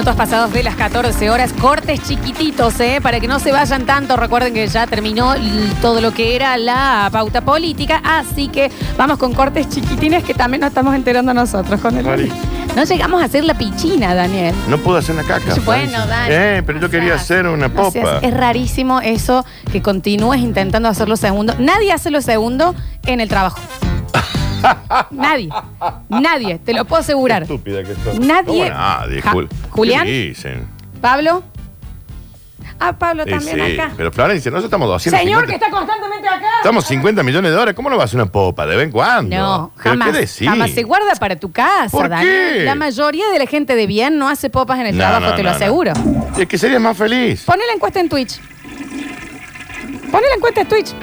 55 minutos pasados de las 14 horas. Cortes chiquititos, ¿eh? Para que no se vayan tanto. Recuerden que ya terminó todo lo que era la pauta política. Así que vamos con cortes chiquitines que también nos estamos enterando nosotros con el. No llegamos a hacer la pichina, Daniel. No puedo hacer una caca. Bueno, Florencia. Dani. Eh, pero yo O quería hacer una popa. es rarísimo eso que continúes intentando hacer lo segundo. Nadie hace lo segundo en el trabajo. Nadie. Nadie, te lo puedo asegurar. Estúpida que sos. Nadie- ¿Cómo nadie, Ja- Jul- Julián. ¿Qué dicen? Pablo. Ah, Pablo también sí, acá. Pero Florencia, nosotros estamos 250. Señor que está constantemente acá. Estamos 50 millones de dólares. ¿Cómo no va a hacer una popa? ¿De vez en cuando? No, ¿Pero jamás. ¿Qué decís? Jamás se guarda para tu casa, ¿Por Dani. qué? La mayoría de la gente de bien no hace popas en el No, trabajo, no, te lo no, no. aseguro. Es que serías más feliz. Poné la encuesta en Twitch. Poné la encuesta en Twitch.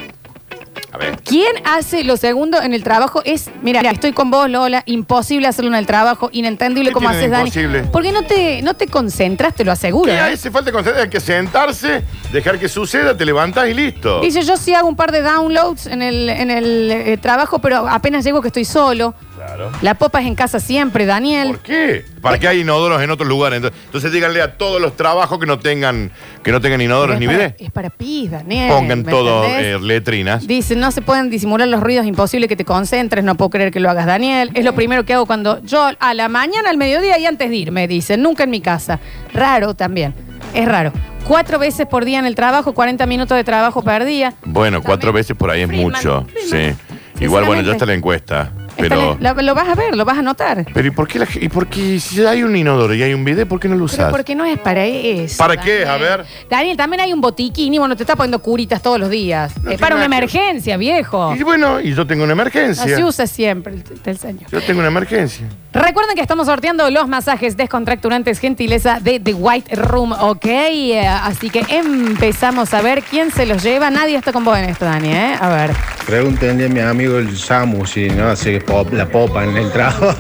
A ver. ¿Quién hace lo segundo en el trabajo? Es, mira, estoy con vos, Lola, imposible hacerlo en el trabajo, inentendible ¿Qué como tiene haces, de Dani. imposible? Porque no te, no te concentras, te lo aseguro. ¿Qué ¿eh? hace falta concentrar? Hay que sentarse, dejar que suceda, te levantás y listo. Dice, yo sí hago un par de downloads en el, en el eh, trabajo, pero apenas llego que estoy solo. Claro. La popa es en casa siempre, Daniel. ¿Por qué? ¿Para qué hay inodoros en otros lugares? Entonces, entonces díganle a todos los trabajos que no tengan, que no tengan inodoros es ni para, bidet. es para pis, Daniel. Pongan ¿me todo entendés? eh, letrinas. Dice, no se pueden disimular los ruidos, imposible que te concentres, no puedo creer que lo hagas, Daniel. Es lo primero que hago cuando yo a la mañana, al mediodía y antes de irme, dice, nunca en mi casa. Raro también, es raro. Cuatro veces por día en el trabajo, 40 minutos de trabajo per día. Bueno, cuatro veces por ahí es Freeman, mucho. Freeman. Sí. Igual, bueno, ya está la encuesta. Pero, la- lo, vas a ver, lo vas a notar. pero ¿y por qué la ge- y por qué si hay un inodoro y hay un bidet, por qué no lo Pero usas? porque no es para eso. ¿Para qué? Daniel. A ver. Daniel, también hay un botiquín y bueno, te está poniendo curitas todos los días. No es tiene para una nada que- emergencia, viejo. Y bueno, y yo tengo una Así emergencia. usa siempre el, el señor. Yo tengo una emergencia. Recuerden que estamos sorteando los masajes descontracturantes gentileza de The White Room, ¿ok? Eh, así que empezamos a ver quién se los lleva. Nadie está con vos en esto, Dani, ¿eh? A ver. Pregúntenle a mi amigo el Samu si no hace pop- la popa en el trabajo.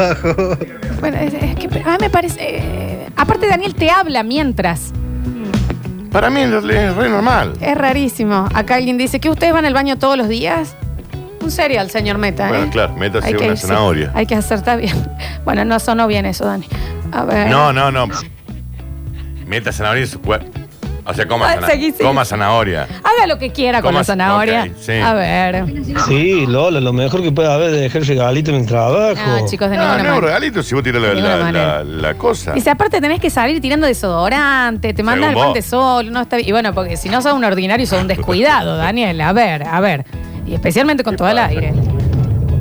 Bueno, es, es que a mí me parece... eh, aparte, Daniel te habla mientras. Para mí es re es re normal. Es rarísimo. Acá alguien dice que ustedes van al baño todos los días. Un cereal, señor Meta, ¿eh? Bueno, claro, métase una sí, zanahoria. hay que acertar bien. Bueno, no sonó bien eso, Dani. A ver. No, no, no. Meta zanahoria en su cuerpo. O sea, coma, Ah, zana- seguí, seguí. coma zanahoria. Haga lo que quiera con ¿Cómo la zanahoria. Ok, sí. A ver. Sí, Lola, lo mejor que puede haber es dejar regalito en el trabajo. No, chicos, de No, ninguna no, un manera. regalito si vos tirás la, De ninguna la- manera. la- la cosa. Dice, aparte tenés que salir tirando desodorante, te mandas el Según pan vos. de sol, no está bien. Y bueno, porque si no sos un ordinario, sos un descuidado, Daniel. A ver, a ver. Y especialmente con ¿Qué todo el aire.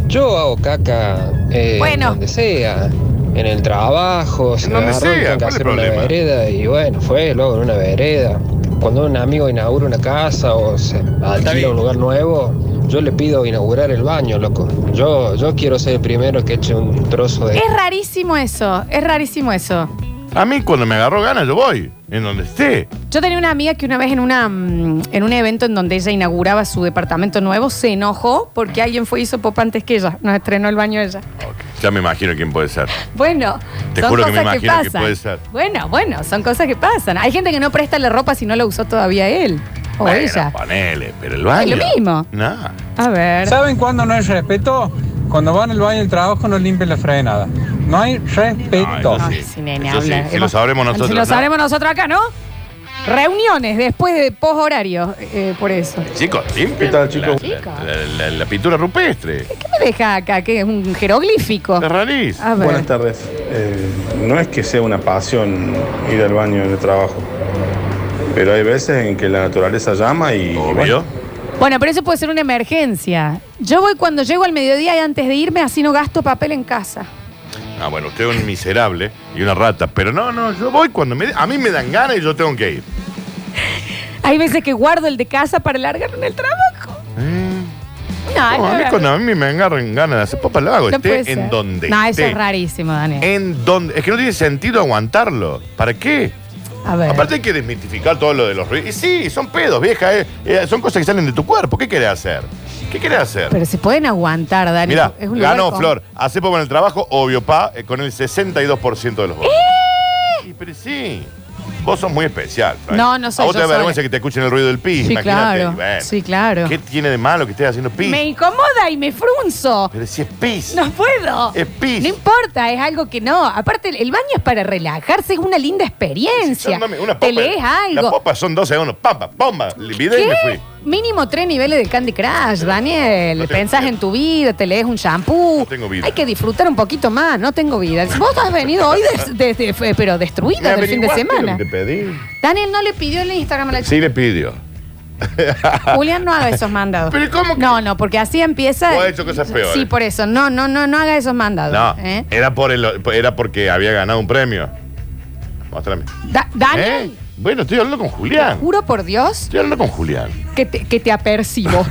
Yo hago caca eh, Bueno. donde sea, en el trabajo, se donde agarró, sea, tengo que ¿cuál es hacer el una problema? vereda y bueno, fue luego en una vereda. Cuando un amigo inaugura una casa o se alquila bien. un lugar nuevo, yo le pido inaugurar el baño, loco. Yo, yo quiero ser el primero que eche un trozo de... Es rarísimo eso, es rarísimo eso. A mí cuando me agarró ganas yo voy, en donde esté. Yo tenía una amiga que una vez en, una, mm, en un evento en donde ella inauguraba su departamento nuevo, se enojó porque alguien fue y hizo pop antes que ella. Nos estrenó el baño ella. Ok, Ya me imagino quién puede ser. Bueno, Te son juro que me cosas que, imagino que pasan. puede ser. Bueno, bueno, son cosas que pasan. Hay gente que no presta la ropa si no la usó todavía él o bueno, ella. ponele, pero el baño. Es lo mismo. No. A ver. ¿Saben cuándo no hay respeto? Cuando van al baño del trabajo no limpian la frenada. No hay respeto. No, Ay, sí. sí, nene, Eso sí, habla. si lo sabremos nosotros, Si lo ¿no? sabremos nosotros acá, ¿no? Reuniones después de post horario, eh, por eso. Chicos, limpia. ¿Qué tal, chicos? La, la- la- la pintura rupestre. ¿Qué me deja acá? Que es un jeroglífico. Es rarísimo. A ver. Buenas tardes. Eh, no es que sea una pasión ir al baño en el trabajo, pero hay veces en que la naturaleza llama y... Obvio. bueno, Bueno, pero eso puede ser una emergencia. Yo voy cuando llego al mediodía y antes de irme, así no gasto papel en casa. Ah, bueno, usted es un miserable y una rata. Pero no, no, yo voy cuando me, a mí me dan ganas y yo tengo que ir. Hay veces que guardo el de casa para largarlo en el trabajo. Eh, No, no, a mí no, cuando a mí me agarran ganas de hacer lo hago. no puede en donde No, eso esté. es rarísimo, Daniel. En donde. Es que no tiene sentido aguantarlo. ¿Para qué? A ver. Aparte hay que desmitificar todo lo de los ruidos. Y sí, son pedos, vieja. eh. Eh, son cosas que salen de tu cuerpo. ¿Qué querés hacer? ¿Qué querés hacer? Pero se pueden aguantar, Dani. Mira, Es un lugar ganó con- Flor. Hace poco en el trabajo, obvio, pa, eh, con el 62% de los votos. ¡Eh! Y, pero sí. Vos sos muy especial. No, no soy A vos te yo da sola. vergüenza que te escuchen el ruido del pis. Sí, imagínate. claro. Bueno, Sí, claro. ¿Qué tiene de malo que estés haciendo pis? Me incomoda y me frunzo. Pero si es pis. No puedo. Es pis. No importa, es algo que no. Aparte, el baño es para relajarse, es una linda experiencia. Son dame una Te popa. lees La algo. popa son 12 segundos. Pampa, bomba. Olvidé y me fui. Mínimo tres niveles de Candy Crush, Daniel. No tengo Pensás vida. en tu vida, te lees un shampoo. No tengo vida. Hay que disfrutar un poquito más, no tengo vida. Vos has venido hoy desde, pero destruida del fin de averiguaste semana. lo que Te pedí. Daniel no le pidió el Instagram a la chica. Sí le pidió. Julián, no haga esos mandados. Pero ¿cómo que- No, no, porque así empieza. Vos has hecho cosas peores. Sí, por eso. No, no, no, no haga esos mandados. No, ¿eh? era, por el, era porque había ganado un premio. Mostrame. Da- Daniel, ¿Eh? Bueno, estoy hablando con Julián. juro por Dios Estoy hablando con Julián. que te, que te apercibo.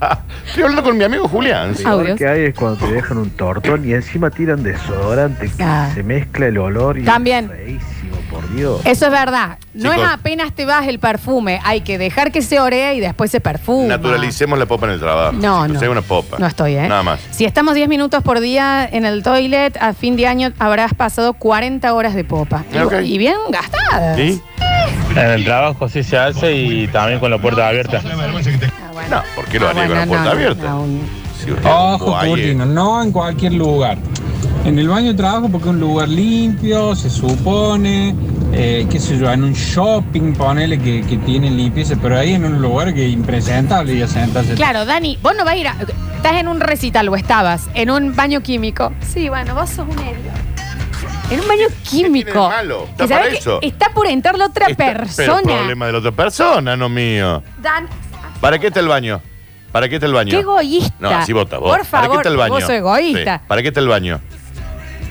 Estoy hablando con mi amigo Julián. Ah. Audios. que hay es cuando te dejan un tortón y encima tiran desodorante que Ah. se mezcla el olor y También. es feísimo, por Dios. Eso es verdad. No Chicos. es apenas te vas el perfume. Hay que dejar que se oree y después se perfuma. Naturalicemos la popa en el trabajo. No, chicos. no. Sea una popa. No estoy, ¿eh? Nada más. Si estamos 10 minutos por día en el toilet, a fin de año habrás pasado 40 horas de popa. Y- Ok. Y, bien gastadas. ¿Sí? En el trabajo sí se hace y también con la puerta abierta. Ah, bueno. No, ¿por qué lo Ah, haría con la puerta no, abierta? Si Ojo, Curtino, no en cualquier lugar. En el baño de trabajo porque es un lugar limpio, se supone, eh, qué sé yo, en un shopping, ponele que, que tiene limpieza, pero ahí en un lugar que es impresentable y sentarse. Claro, Dani, vos no vas a ir a. Estás en un recital o estabas en un baño químico. Sí, bueno, vos sos un idiota. En un baño químico. tiene de malo? Está Que sabés para que eso. Está por entrar la otra Está- Pero persona. problema de la otra persona, no mío. Dan, ¿Para qué está el baño? ¿Para qué está el baño? qué egoísta. No, así vota vos. Por ¿Para qué favor, está el baño? vos sos egoísta. Sí. ¿Para qué está el baño?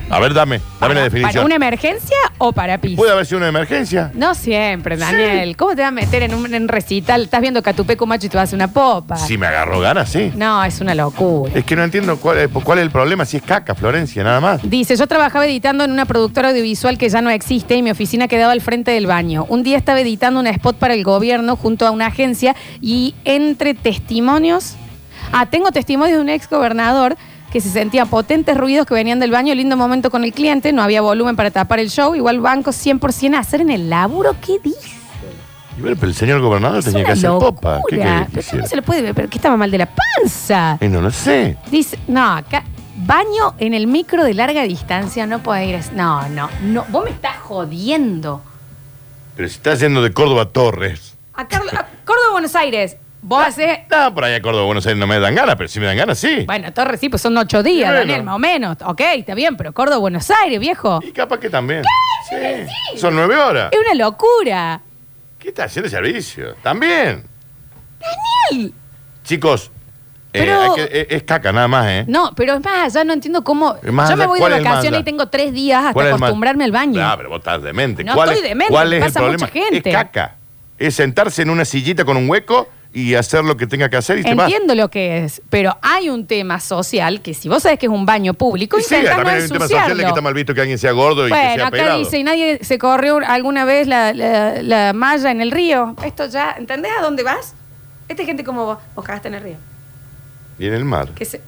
A ver, dame, dame ¿Para, la definición. ¿Para una emergencia o para pis? ¿Puede haber sido una emergencia? No siempre, Daniel. ¿Cómo te vas a meter en un en recital? Estás viendo Catupeco Macho y te vas a hacer una popa. Si me agarró ganas, sí. No, es una locura. Es que no entiendo cuál, es- cuál es el problema, si es caca, Florencia, nada más. Dice, yo trabajaba editando en una productora audiovisual que ya no existe y mi oficina quedaba al frente del baño. Un día estaba editando un spot para el gobierno junto a una agencia y entre testimonios, ah, tengo testimonios de un ex gobernador que se sentía potentes ruidos que venían del baño, lindo momento con el cliente, no había volumen para tapar el show, igual banco 100% a hacer en el laburo, ¿qué dice? Y bueno, pero el señor gobernador Es tenía que hacer locura. popa. ¿Qué querés que Pero hiciera? ¿cómo se le puede ver? ¿Pero qué estaba mal de la panza? Eh, no lo sé. Dice, no, acá, baño en el micro de larga distancia, no puede ir. No, no, no, vos me estás jodiendo. Pero si estás yendo de Córdoba a Torres. A, a Córdoba, Buenos Aires, vos haces... No, por ahí a Córdoba, Buenos Aires no me dan ganas, pero si me dan ganas, sí. Bueno, Torres sí, pues son ocho días, Bueno. Daniel, más o menos. Ok, está bien, pero Córdoba, Buenos Aires, viejo. Y capaz que también. Sí. Son nueve horas. Es una locura. ¿Qué está haciendo el servicio? También. Daniel. Chicos, eh, Pero- hay que- eh, es caca nada más, ¿eh? No, pero es más allá, no entiendo cómo... Es más Yo me allá, voy de ¿cuál es el más vacaciones allá? y tengo tres días hasta ¿Cuál es el más- acostumbrarme al baño. Ah, pero vos estás demente. No ¿Cuál estoy es, demente, ¿Cuál es pasa el mucha problema? gente. Es caca. Es sentarse en una sillita con un hueco y hacer lo que tenga que hacer y te vas. Entiendo lo que es, pero hay un tema social que si vos sabés que es un baño público, sí, intentá no también hay un tema social de que ensuciarlo. está mal visto que alguien sea gordo y que Bueno, sea acá pelado. dice, ¿y nadie se corrió alguna vez la, la- la malla en el río? Esto ya, ¿entendés a dónde vas? Esta es gente como vos, vos cagaste en el río. Y en el mar. Que se,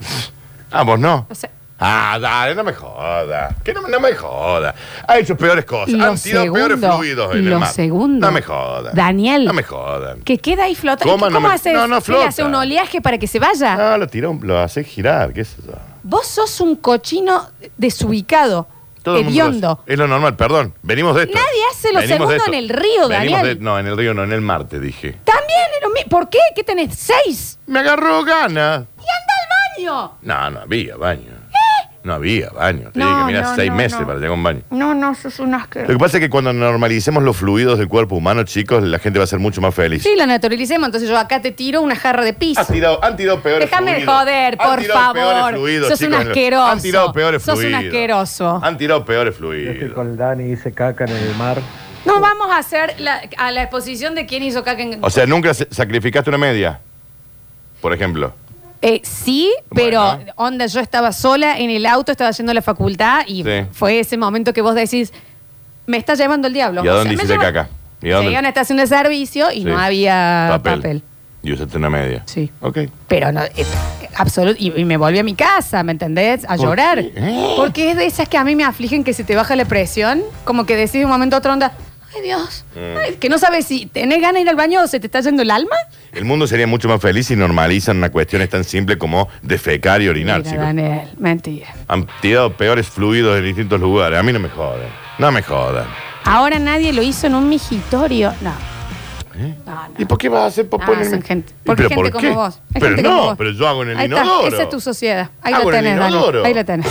Ah, vos no. o sea, Ah, dale, no me joda. Que no, no me joda. Ha hecho peores cosas. Lo Han tirado peores segundo, fluidos en el mar. segundo. No me jodan. Daniel. No me jodan. que queda ahí flotando. ¿Cómo ¿Cómo, no haces? no, no ¿Qué le flota. hace un oleaje para que se vaya? No, lo tiró, lo hace girar, qué es eso. Vos sos un cochino desubicado, Todo hediondo. Es lo normal, perdón. Venimos de esto. Nadie hace lo Venimos segundo en el río, Daniel. de- no, en el río no, en el mar, te dije. También. ¿Por qué? ¿Qué tenés? ¿Seis? Me agarró gana. ¡Y anda al baño! No, no había baño. No había baño. Te No, dije que mirá no, seis no, meses no. para llegar a un baño. No, no, sos un Lo asqueroso. que pasa es que cuando normalicemos los fluidos del cuerpo humano, chicos, la gente va a ser mucho más feliz. Sí, la naturalicemos. Entonces yo acá te tiro una jarra de pis. Han tirado, han tirado peores Déjame fluidos. joder, Han por tirado peores favor. fluidos, Sos un asqueroso. Han tirado peores Sos un fluidos. asqueroso. Han tirado peores Yo estoy fluidos. con el Dani y dice caca en el mar. No vamos a hacer la, a la exposición de quién hizo caca en... O sea, nunca sacrificaste una media. Por ejemplo. Eh, sí, pero Bueno. onda, yo estaba sola en el auto, estaba yendo a la facultad y Sí. fue ese momento que vos decís, me está llevando el diablo. ¿Y a O dónde sea, me hiciste lleva- caca? ¿Y a dónde? Llegué a una estación de servicio y Sí. no había papel. Y usaste una media. Sí. Ok. Pero no, eh, absolut- y, y me volví a mi casa, ¿me entendés? A ¿Por llorar. qué? ¿Eh? Porque es de esas que a mí me afligen que se te baja la presión, como que decís de un momento a otro onda, ay Dios, Mm. ay, que no sabes si tenés ganas de ir al baño o se te está yendo el alma. El mundo sería mucho más feliz si normalizan una cuestión tan simple como defecar y orinar, Mira, chicos. Daniel, mentira. Han tirado peores fluidos en distintos lugares. A mí no me jodan. No me jodan. Ahora nadie lo hizo en un migitorio. No. ¿Eh? No, no. ¿Y por qué vas a hacer popó en el mi- gente, ¿Y porque gente por como qué? vos. Hay Pero gente no, como vos. pero yo hago en el Ahí está, inodoro. esa es tu sociedad. Ahí Hago la en el tenés, inodoro. Ahí la tenés.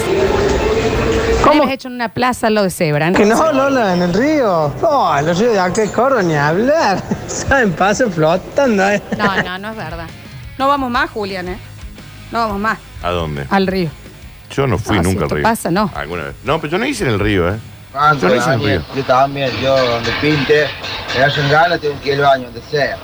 ¿Cómo? has hecho en una plaza lo de Cebra. Que no, Lola, en el río. No, los ríos de acá de Córdoba ni hablar. Saben, paso flotando. eh. No, no, no es verdad. No vamos más, Julián, ¿eh? No vamos más ¿A dónde? al río. Yo no fui No, si nunca al esto río. pasa, no. ¿Alguna vez? No, pero yo no hice en el río, ¿eh? Yo no hice en el río. yo también, yo donde pinte, me hacen ganas, tengo que ir al baño, donde sea.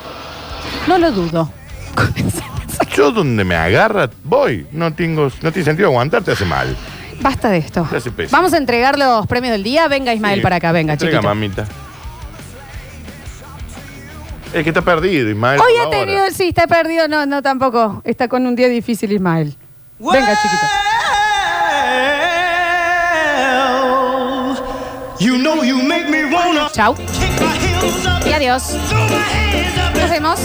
No lo dudo. Yo donde me agarra, voy. No tengo, no tiene sentido aguantar, te hace mal. Basta de esto. Vamos a entregar los premios del día. Venga, Ismael, Sí. para acá. Venga, Entrega, chiquito. mamita. Es que está perdido, Ismael. Hoy por ha ahora. tenido, sí, está perdido. No, no, tampoco. Está con un día difícil, Ismael. Venga, chiquito. Chau. Y adiós. Nos vemos.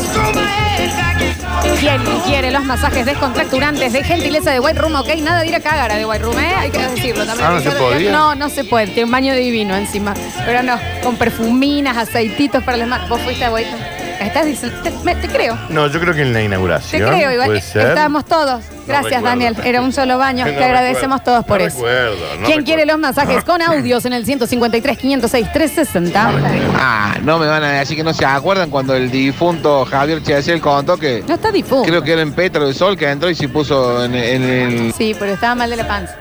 ¿Quién quiere los masajes descontracturantes de gentileza de White Room? Ok, nada de ir a cagar a de White Room, ¿eh? Hay que decirlo también. Ah, ¿no se podía? No, no se puede. Tiene un baño divino encima. Pero no, con perfuminas, aceititos para las manos. ¿Vos fuiste a White Room? ¿Estás diciendo? Te, me- te creo. No, yo creo que en la Te inauguración. creo, igual. Puede ser. Estábamos todos. Gracias, recuerdo. Daniel. Era un solo baño. No Te agradecemos recuerdo. todos por No eso. recuerdo, no ¿Quién recuerdo. quiere los masajes con audios en el 153, 506, 360? Ah, no me van a decir que no se acuerdan cuando el difunto Javier Chesel contó que No está difunto. creo que era en Petro del Sol que entró y se puso en, en el... Sí, pero estaba mal de la panza.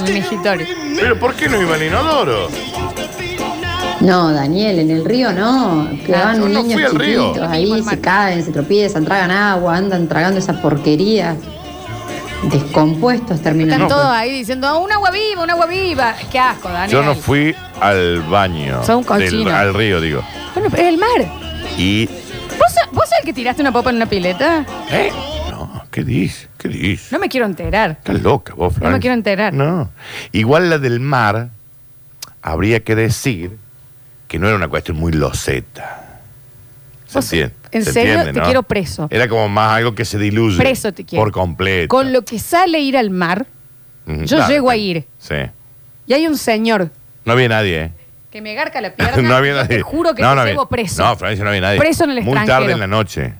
En el migitorio. Pero ¿por qué no iba al inodoro? No, Daniel, en el río no. Que Ah, van yo no niños río. chiquitos Mismo ahí, se caen, se tropiezan, tragan agua, andan tragando esa porquería. Descompuestos terminan. Están No, todos ahí diciendo, un agua viva, un agua viva. Qué asco, Daniel. Yo no fui al baño. Del- al río, digo. Bueno, pero es el mar. Y. ¿Vos, sos- ¿Vos sos el que tiraste una popa en una pileta? ¿Eh? No, ¿qué dices? ¿Qué dices? No me quiero enterar. Estás loca vos, Fran. No me quiero enterar. No. Igual la del mar, habría que decir que no era una cuestión muy loseta. ¿Se Vos, entiende? en ¿Se serio, entiende, te quiero preso. Era como más algo que se diluye. Preso te quiero. Por completo. Con lo que sale ir al mar, yo claro, llego a ir. Sí. y hay un señor No había nadie, ¿eh? que me garca la pierna. no había nadie. Te juro que no, no llevo preso. No, Francia, no había nadie. Preso en el Muy extranjero. tarde en la noche.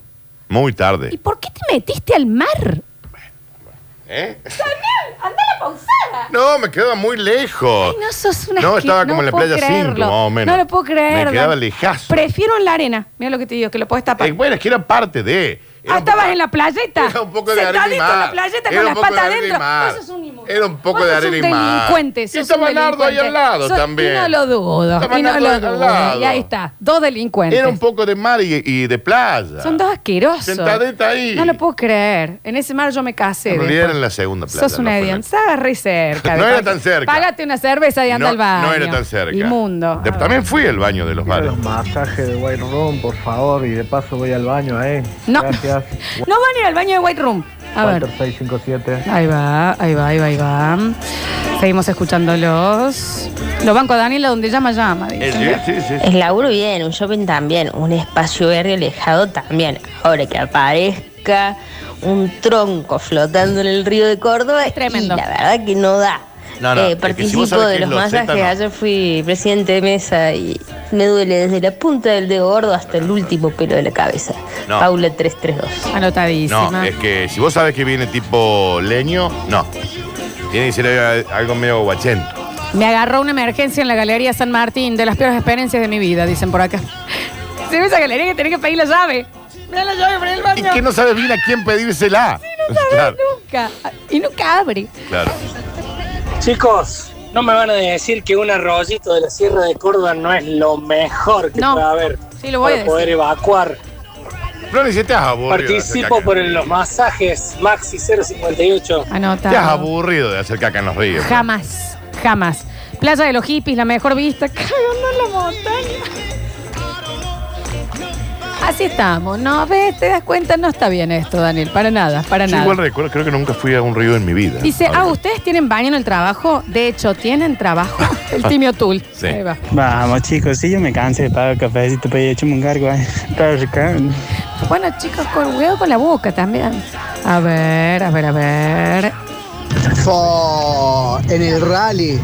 Muy tarde. ¿Y por qué te metiste al mar? ¿Eh? ¡Anda a la pausada! No, me quedaba muy lejos. Ay, no sos una No, estaba como en la puedo playa 5, creerlo. más o menos. No lo puedo creer. Me quedaba Dan. lejazo. Prefiero en la arena. Mira lo que te digo, que lo puedes tapar. Eh, bueno, es que era parte de. Era ah, un poco- estabas en la playeta. Era un poco de arena y Sentadito en la mar. playeta Era con un las poco de patas arena y adentro. mar. Vos sos un. Era un poco de arena y mar. delincuente. Y sos estaba un Nardo ahí delincuente. al lado Sos- también. Y no lo dudo. Y no Nardo lo al dudo. lado. Y ahí está. Dos delincuentes. Era un poco de mar y, y de playa. Son dos asquerosos. Sentadita ahí. No lo puedo creer. En ese mar yo me casé. En realidad después. era en la segunda playa. Sos una no fue en Estabas re cerca. No de era tan cerca. Págate una cerveza y anda no, al baño. no era tan cerca. Inmundo. De- también fui al baño de los Quiero bares. los masajes de White Room, por favor, y de paso voy al baño, ¿eh? No. Gracias. No van a ir al baño de White Room. A ver. Walter 657. Ahí va, ahí va, ahí va, ahí va. Seguimos escuchándolos. Lo banco a Daniela donde llama, llama. Eh, dicen. sí, sí, sí. El laburo bien, un shopping también, un espacio verde alejado también. Ahora que aparezca un tronco flotando en el río de Córdoba, Es tremendo. y la verdad que no da. No, no, Eh, es que si participo vos sabés de es los masajes, no. ayer fui presidente de mesa y me duele desde la punta del dedo gordo hasta el último pelo de la cabeza. No. Paula 332. Anotadísima. No, es que si vos sabes que viene tipo leño, no. Tiene que ser algo medio guachento. Me agarró una emergencia en la Galería San Martín, de las peores experiencias de mi vida, dicen por acá. Se ve esa galería que tenés que pedir la llave. Mira la llave para el Y que no sabes bien a quién pedírsela. No sabes claro, nunca. Y nunca abre. claro. Chicos, no me van a decir que un arroyito de la Sierra de Córdoba no es lo mejor que No. puede haber Sí, lo voy a para poder evacuar. Ni si te has aburrido. Participo por el- los masajes Maxi 058. Te has Anota. aburrido de hacer caca en los ríos. Jamás, jamás. Playa de los hippies, la mejor vista. Cagando en la montaña. Así estamos, ¿no? ¿Ves? ¿Te das cuenta? No está bien esto, Daniel. Para nada, para Yo nada. igual recuerdo, creo que nunca fui a un río en mi vida. Dice, ah, ¿ustedes tienen baño en el trabajo? De hecho, ¿tienen trabajo? El Timio Tool. Sí. Ahí va. Vamos, chicos, sí, yo me cansé de pagar cafecito para ir a echarme un cargo. eh. Bueno, chicos, con huevo con la boca también. A ver, a ver, a ver. En el rally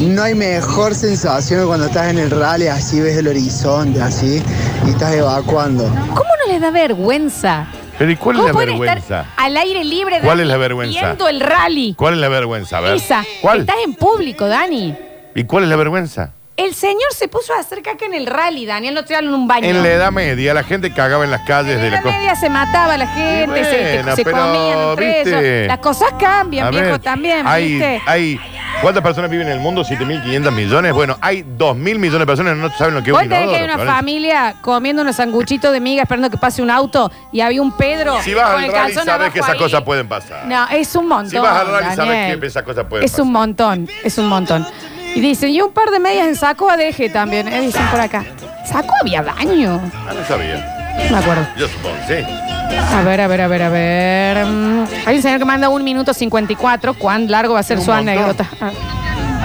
no hay mejor sensación que cuando estás en el rally, así ves el horizonte, así, y estás evacuando. ¿Cómo no les da vergüenza? Pero ¿y cuál es ¿Cómo la pueden vergüenza? estar al aire libre ¿Cuál Dani, es la vergüenza? viendo el rally? ¿Cuál es la vergüenza? A ver. Esa. ¿Cuál? Estás en público, Dani. ¿Y cuál es la vergüenza? El señor se puso a hacer caca en el rally, Daniel, no te en un baño. En la Edad Media la gente cagaba en las calles En de la la media se mataba la gente, se- se, bueno, se pero, comían entre ¿viste? ellos. Las cosas cambian, A viejo, también, hay, ¿viste? hay ¿Cuántas personas viven en el mundo? 7.500 millones. Bueno, hay 2.000 millones de personas que no saben lo que es Vos un tenés que inodoro. hay una familia comiendo unos sanguchitos de miga esperando que pase un auto y había un Pedro Si vas con al el rally calzón sabes abajo que esas ahí. cosas pueden pasar. No, es un montón. Si vas al rally sabes Daniel. que esas cosas pueden Es pasar. un montón, es un montón. Y dicen, y un par de medias en saco ADG también, eh, dicen por acá. ¿Saco había baño? Ah, no sabía. No me acuerdo. Yo supongo, sí. A ver, a ver, a ver, a ver. Mm, Hay un señor que manda un minuto 54. ¿Cuán largo va a ser Un su montón. anécdota? Ah.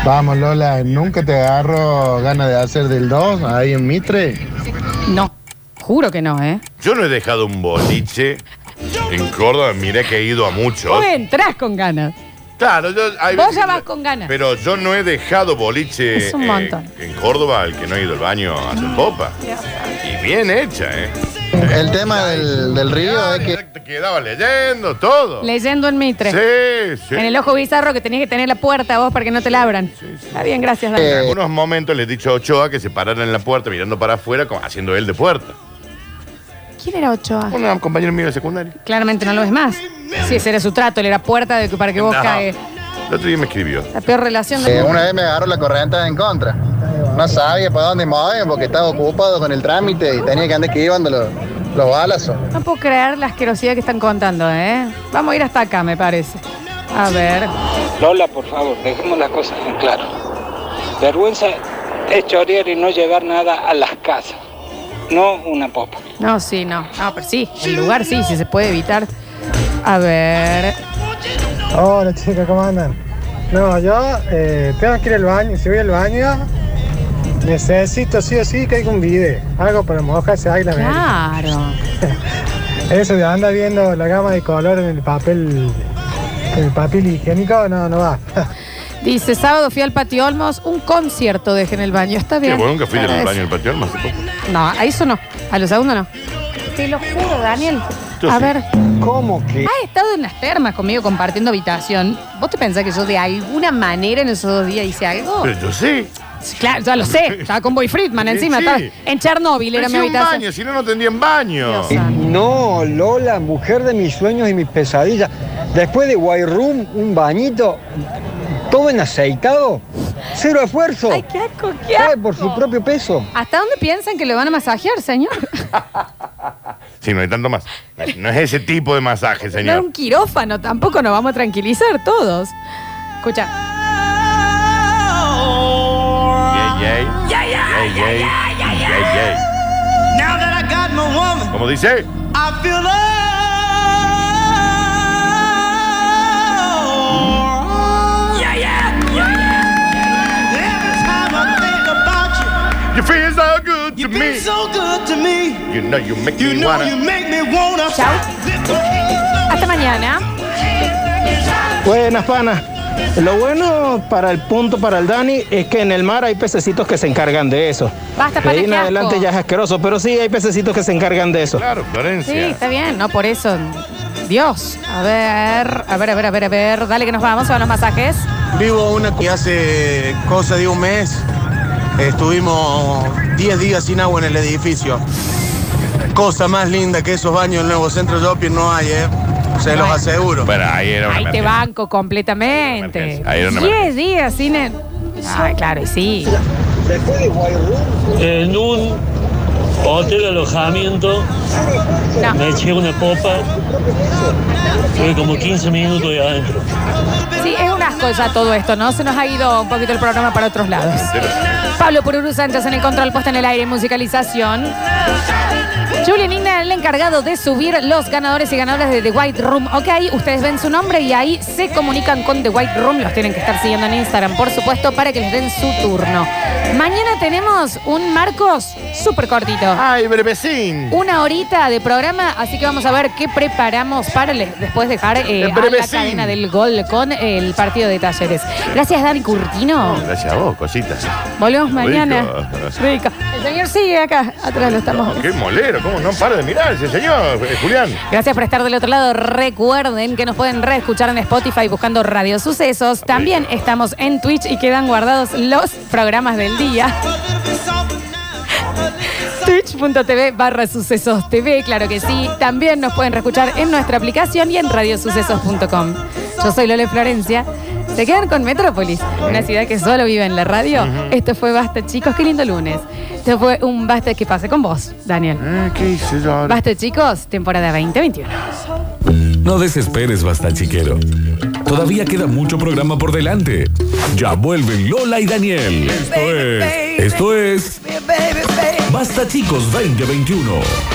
Vamos, Lola, ¿nunca te agarro ganas de hacer del 2 ahí en Mitre? No, juro que no, ¿eh? Yo no he dejado un boliche en Córdoba. Miré que he ido a muchos. Vos entrás con ganas. Claro, yo. hay Vos veces ya que- vas con ganas. Pero yo no he dejado boliche Es un eh, montón. en Córdoba al que no ha ido al baño a hacer popa. Y bien hecha, ¿eh? El tema del, del río es que... Te quedaba leyendo todo. Leyendo en Mitre. Sí, sí. En el ojo bizarro que tenías que tener la puerta vos para que no te la abran. Está bien, gracias, Dani. En algunos momentos le he dicho a Ochoa que se pararan en la puerta mirando para afuera, como haciendo él de puerta. ¿Quién era Ochoa? Un compañero mío de secundaria. Claramente no lo ves más. Sí, ese era su trato, él era puerta de que para que vos No. caes. El otro día me escribió. La peor relación Eh, del mundo. una vez me agarró la corriente en contra. No sabía para dónde moverme porque estaba ocupado con el trámite y tenía que andar esquivando los, los balazos. No puedo creer la asquerosidad que están contando, ¿eh? Vamos a ir hasta acá, me parece. A ver. Lola, por favor, dejemos las cosas en claro. Vergüenza es chorear y no llevar nada a las casas, no una popa. No, sí, no. No, pero sí, el lugar sí, si se puede evitar. A ver. Hola chicas, ¿cómo andan? No, yo eh, tengo que ir al baño. Si voy al baño, necesito sí o sí que haya un video. Algo para mojarse ahí la. Claro. Eso de andar viendo la gama de color en el papel, en el papel higiénico, no, no va. Dice, sábado fui al Patio Olmos, un concierto dejé en el baño. Está Qué bien. bueno que fui Agradece. baño del patio poco. No, a eso no. A lo segundo no. Te lo juro, Daniel. Yo a sí. ver. ¿Cómo que? Has estado en las termas conmigo compartiendo habitación. ¿Vos te pensás que yo de alguna manera en esos dos días hice algo? Pero yo. Sí, Claro, ya lo sé. Estaba con Boy Friedman encima. sí. Estaba en Chernóbil era mi un habitación. baño, si no, no tendrían baño. Dios No, Lola, mujer de mis sueños y mis pesadillas. Después de White Room, un bañito, todo en aceitado, cero esfuerzo. Ay, qué asco, qué Cae asco. por su propio peso. ¿Hasta dónde piensan que lo van a masajear, señor? Sí, no hay tanto más. No es ese tipo de masaje, No es señor. un quirófano, tampoco nos vamos a tranquilizar todos. Escucha. Yay, yay. Yay, yay. Yay, yay. Now that I got my woman, ¿Cómo dice? I feel love. You, You feel so good to you me. feel so good to me. You know you make You me know wanna. you make me wanna. Chao. Hasta mañana. Buenas, pana. Lo bueno para el punto para el Dani es que en el mar hay pececitos que se encargan de eso. Basta, De ahí pana, en adelante ya es asqueroso, pero sí hay pececitos que se encargan de eso. Claro, Sí, Florencia. está bien, no por eso. Dios. A ver, a ver, a ver, a ver, a ver. Dale que nos vamos, a los masajes. Vivo una que hace cosa de un mes. Estuvimos 10 días sin agua en el edificio. Cosa más linda que esos baños del nuevo centro shopping no hay, ¿eh? Se los aseguro. Bueno, ahí era una Ahí te emergencia. banco completamente. Emergencia. Ahí era una 10 días sin el... Ay, claro, y sí. En un hotel alojamiento No. me eché una popa Estuve como 15 minutos ahí adentro. Sí, es un asco ya todo esto, ¿no? Se nos ha ido un poquito el programa para otros lados. Pablo Pururu Sánchez en el control puesta en el aire, musicalización. Julian Igna, el encargado de subir los ganadores y ganadoras de The White Room. Ok, ustedes ven su nombre y ahí se comunican con The White Room. Los tienen que estar siguiendo en Instagram, por supuesto, para que les den su turno. Mañana tenemos un Marcos súper cortito. Ay, brevecín. Una horita de programa, así que vamos a ver qué preparamos para después dejar eh, a la cadena del gol con el partido de talleres. Gracias, Dani Curtino. Gracias a vos, cositas. Volvemos mañana. Rico. El señor sigue acá, atrás lo estamos. Qué molero, ¿cómo no para de mirar ese señor, eh, Julián? Gracias por estar del otro lado. Recuerden que nos pueden reescuchar en Spotify buscando Radio Sucesos. También estamos en Twitch y quedan guardados los programas del día. Twitch.tv barra sucesos TV, claro que sí. También nos pueden reescuchar en nuestra aplicación y en radiosucesos.com. Yo soy Lole Florencia. Se quedan con Metrópolis, una ciudad que solo vive en la radio. Esto fue Basta, chicos. Qué lindo lunes. Esto fue un Basta que pase con vos, Daniel. ¿Qué hice yo ahora? Basta, chicos. Temporada 2021. No desesperes, basta chiquero. Todavía queda mucho programa por delante. Ya vuelven Lola y Daniel. Esto es. Esto es. Basta chicos 2021.